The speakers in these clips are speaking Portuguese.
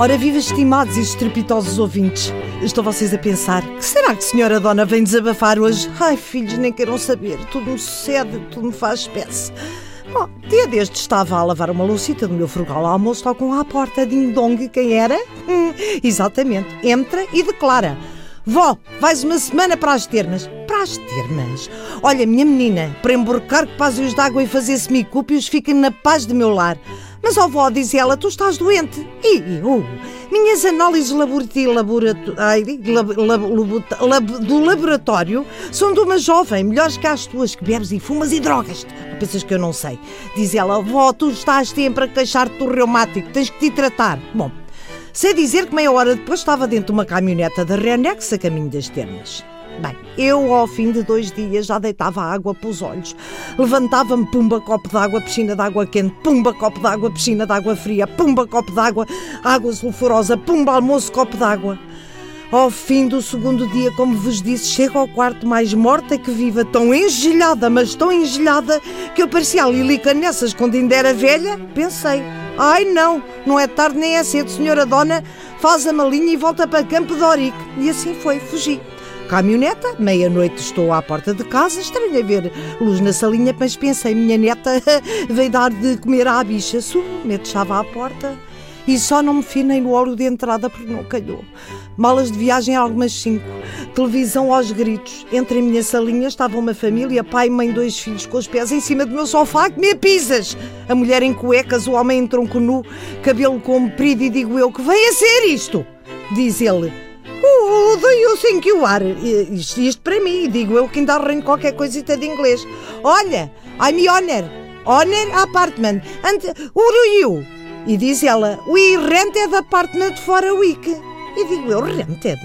Ora, viva estimados e estrepitosos ouvintes. Estão vocês a pensar, que será que a senhora dona vem desabafar hoje? Ai, filhos, nem queiram saber. Tudo me sucede, tudo me faz espécie. Bom, dia deste estava a lavar uma loucita do meu frugal almoço, tocam à porta, ding-dong, quem era? Hum, exatamente, entra e declara. Vó, vais uma semana para as termas. Para as termas? Olha, minha menina, para emborcar copásios de água e fazer semicúpios, fiquem na paz de meu lar. Mas, ó vó, diz ela, tu estás doente. E eu? Minhas análises do laboratório são de uma jovem, melhores que as tuas, que bebes e fumas e drogas. Pensas que eu não sei. Diz ela, vó, tu estás sempre a queixar-te do reumático, tens que te tratar. Bom, sei dizer que meia hora depois estava dentro de uma caminhoneta da Renex a caminho das termas. Bem, eu ao fim de dois dias já deitava água para os olhos. Levantava-me, pumba, copo d'água, piscina de água quente, pumba, copo d'água, piscina de água fria, pumba, copo d'água, água sulfurosa, pumba, almoço, copo d'água. Ao fim do segundo dia, como vos disse, chego ao quarto mais morta que viva, tão engelhada, mas tão engelhada, que eu parecia a Lilica nessas quando ainda era velha. Pensei, ai não, não é tarde nem é cedo, senhora dona, faz a malinha e volta para Campo de Orique. E assim foi, fugi caminhoneta, meia-noite estou à porta de casa, estranho a ver luz na salinha, mas pensei, minha neta veio dar de comer à bicha, subo, meto chave à porta e só não me finei no ouro de entrada porque não calhou. Malas de viagem algumas cinco, televisão aos gritos. Entre a minha salinha estava uma família, pai, mãe, dois filhos, com os pés em cima do meu sofá, que me pisas. A mulher em cuecas, o homem em tronco nu, cabelo comprido e digo eu, que vem a ser isto? Diz ele, Oh, do you think you are? Isto, isto para mim, digo eu que ainda arranho qualquer coisita de inglês. Olha, I'm honor, honor apartment, and who do you? E diz ela, we rented apartment for a week. E digo eu, rented?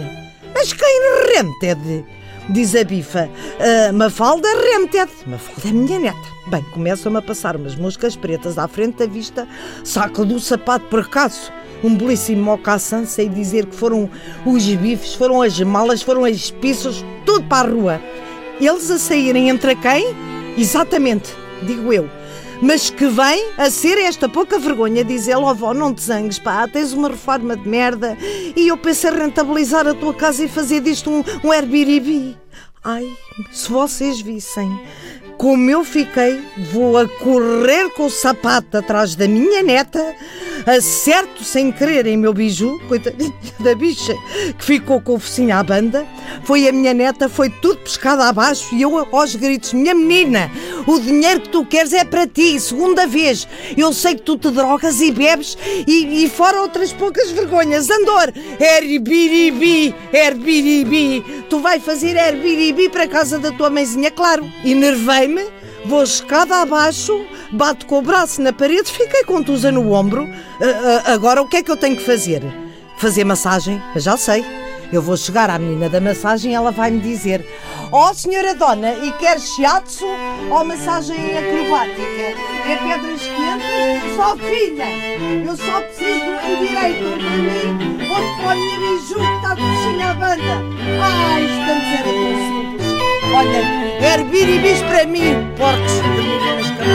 Mas quem rented? Diz a bifa, uh, Mafalda rented. Mafalda é minha neta. Bem, começam-me a passar umas moscas pretas à frente da vista, saco do sapato por acaso um belíssimo mocassin, sei dizer que foram os bifes, foram as malas, foram as pizzas, tudo para a rua. Eles a saírem entre quem? Exatamente, digo eu. Mas que vem a ser esta pouca vergonha, diz ele, oh avó, não te zangues, pá, tens uma reforma de merda e eu pensei rentabilizar a tua casa e fazer disto um, um. Ai, se vocês vissem como eu fiquei, vou a correr com o sapato atrás da minha neta, acerto sem querer em meu biju, coitadinha da bicha, que ficou com o focinho à banda. Foi a minha neta, foi tudo pescado abaixo e eu aos gritos: Minha menina, o dinheiro que tu queres é para ti, segunda vez. Eu sei que tu te drogas e bebes e, e fora outras poucas vergonhas. Andor, herbiribi, herbiribi. Tu vai fazer herbiribi para a casa da tua mãezinha, claro. E nervei me vou escada abaixo, bato com o braço na parede, fiquei contusa no ombro. Uh, uh, agora o que é que eu tenho que fazer? Fazer massagem? Já sei. Eu vou chegar à menina da massagem e ela vai me dizer: Ó oh, senhora dona, e quer shiatsu ou massagem acrobática? É pedras quentes? Só filha! Eu só preciso do direito para mim. Para a minha biju que está de à banda. Ai, isto antes era tão simples. Olha, Herbiribis para mim, porcos de nas camadas das outras.